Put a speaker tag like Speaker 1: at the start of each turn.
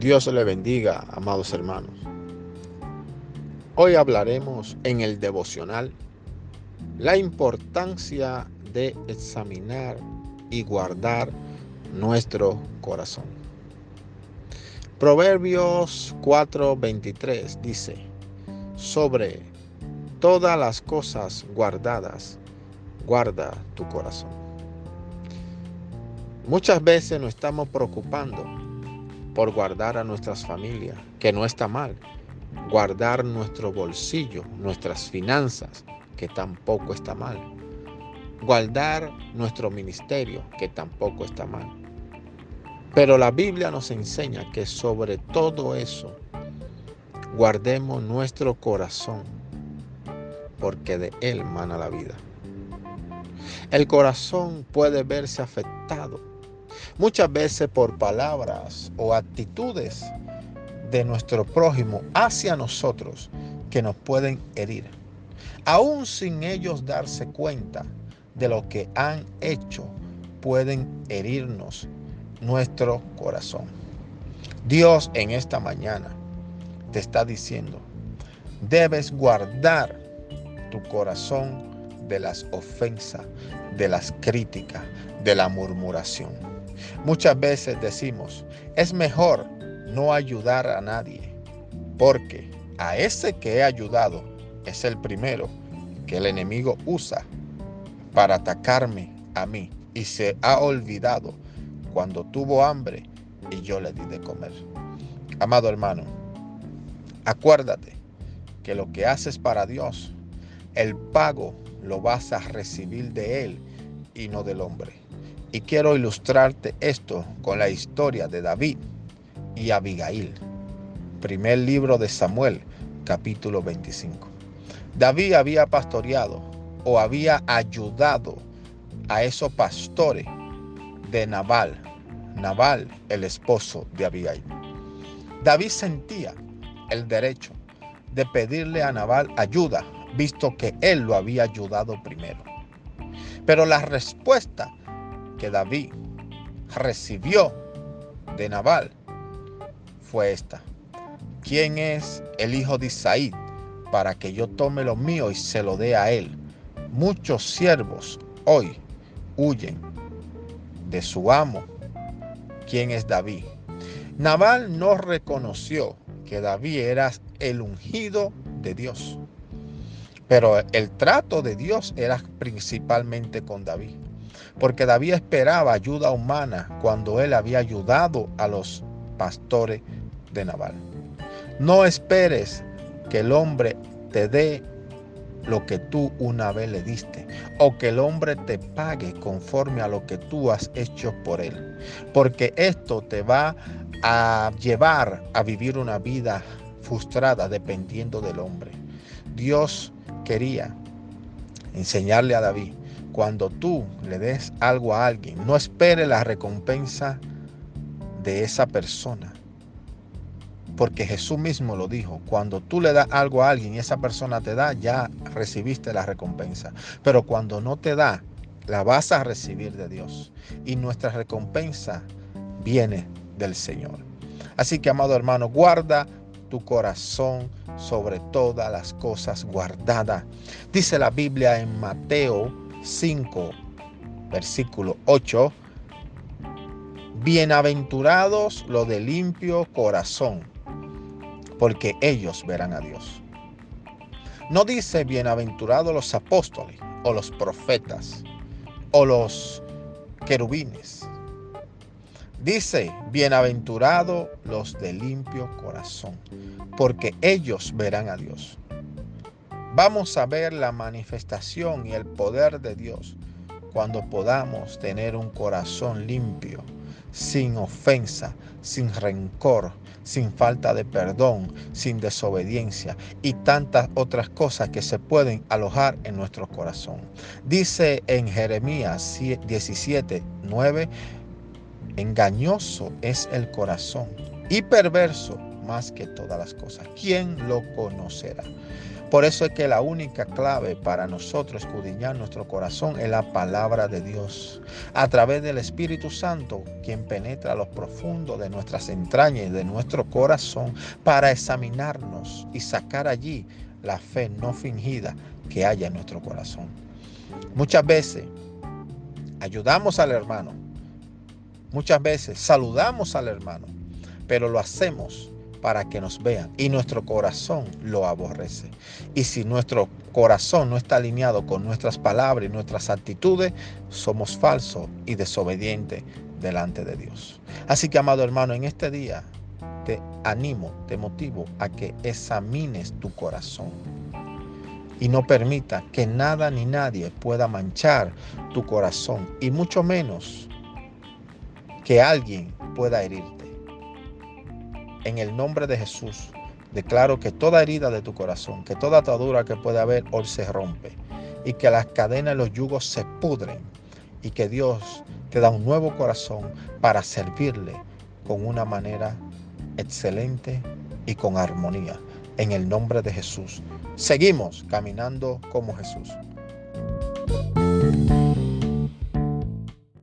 Speaker 1: Dios le bendiga, amados hermanos. Hoy hablaremos en el devocional la importancia de examinar y guardar nuestro corazón. Proverbios 4:23 dice, sobre todas las cosas guardadas, guarda tu corazón. Muchas veces nos estamos preocupando por guardar a nuestras familias, que no está mal. Guardar nuestro bolsillo, nuestras finanzas, que tampoco está mal. Guardar nuestro ministerio, que tampoco está mal. Pero la Biblia nos enseña que sobre todo eso, guardemos nuestro corazón, porque de él mana la vida. El corazón puede verse afectado muchas veces por palabras o actitudes de nuestro prójimo hacia nosotros que nos pueden herir, aún sin ellos darse cuenta de lo que han hecho, pueden herirnos nuestro corazón. Dios en esta mañana te está diciendo, debes guardar tu corazón de las ofensas, de las críticas, de la murmuración. Muchas veces decimos, es mejor no ayudar a nadie, porque a ese que he ayudado es el primero que el enemigo usa para atacarme a mí y se ha olvidado cuando tuvo hambre y yo le di de comer. Amado hermano, acuérdate que lo que haces para Dios, el pago lo vas a recibir de Él y no del hombre. Y quiero ilustrarte esto con la historia de David y Abigail. Primer libro de Samuel, capítulo 25. David había pastoreado o había ayudado a esos pastores de Nabal, Nabal, el esposo de Abigail. David sentía el derecho de pedirle a Nabal ayuda, visto que él lo había ayudado primero. Pero la respuesta que David recibió de Nabal fue esta. ¿Quién es el hijo de Isaí para que yo tome lo mío y se lo dé a él? Muchos siervos hoy huyen de su amo. ¿Quién es David? Nabal no reconoció que David era el ungido de Dios. Pero el trato de Dios era principalmente con David porque David esperaba ayuda humana cuando él había ayudado a los pastores de Nabal. No esperes que el hombre te dé lo que tú una vez le diste o que el hombre te pague conforme a lo que tú has hecho por él, porque esto te va a llevar a vivir una vida frustrada dependiendo del hombre. Dios quería enseñarle a David cuando tú le des algo a alguien, no espere la recompensa de esa persona. Porque Jesús mismo lo dijo, cuando tú le das algo a alguien y esa persona te da, ya recibiste la recompensa. Pero cuando no te da, la vas a recibir de Dios. Y nuestra recompensa viene del Señor. Así que, amado hermano, guarda tu corazón sobre todas las cosas guardadas. Dice la Biblia en Mateo 5, versículo 8. Bienaventurados los de limpio corazón, porque ellos verán a Dios. No dice bienaventurados los apóstoles o los profetas o los querubines. Dice, bienaventurados los de limpio corazón, porque ellos verán a Dios vamos a ver la manifestación y el poder de Dios cuando podamos tener un corazón limpio, sin ofensa, sin rencor, sin falta de perdón, sin desobediencia y tantas otras cosas que se pueden alojar en nuestro corazón. Dice en Jeremías 17, 9, engañoso es el corazón y perverso más que todas las cosas. ¿Quién lo conocerá? Por eso es que la única clave para nosotros escudriñar nuestro corazón es la palabra de Dios. A través del Espíritu Santo, quien penetra a lo profundo de nuestras entrañas y de nuestro corazón para examinarnos y sacar allí la fe no fingida que haya en nuestro corazón. Muchas veces ayudamos al hermano. Muchas veces saludamos al hermano, pero lo hacemos para que nos vean y nuestro corazón lo aborrece. Y si nuestro corazón no está alineado con nuestras palabras y nuestras actitudes, somos falsos y desobedientes delante de Dios. Así que, amado hermano, en este día te animo, te motivo a que examines tu corazón y no permita que nada ni nadie pueda manchar tu corazón y mucho menos que alguien pueda herirte. En el nombre de Jesús, declaro que toda herida de tu corazón, que toda atadura que pueda haber hoy se rompe y que las cadenas y los yugos se pudren y que Dios te da un nuevo corazón para servirle con una manera excelente y con armonía. En el nombre de Jesús. Seguimos caminando como Jesús.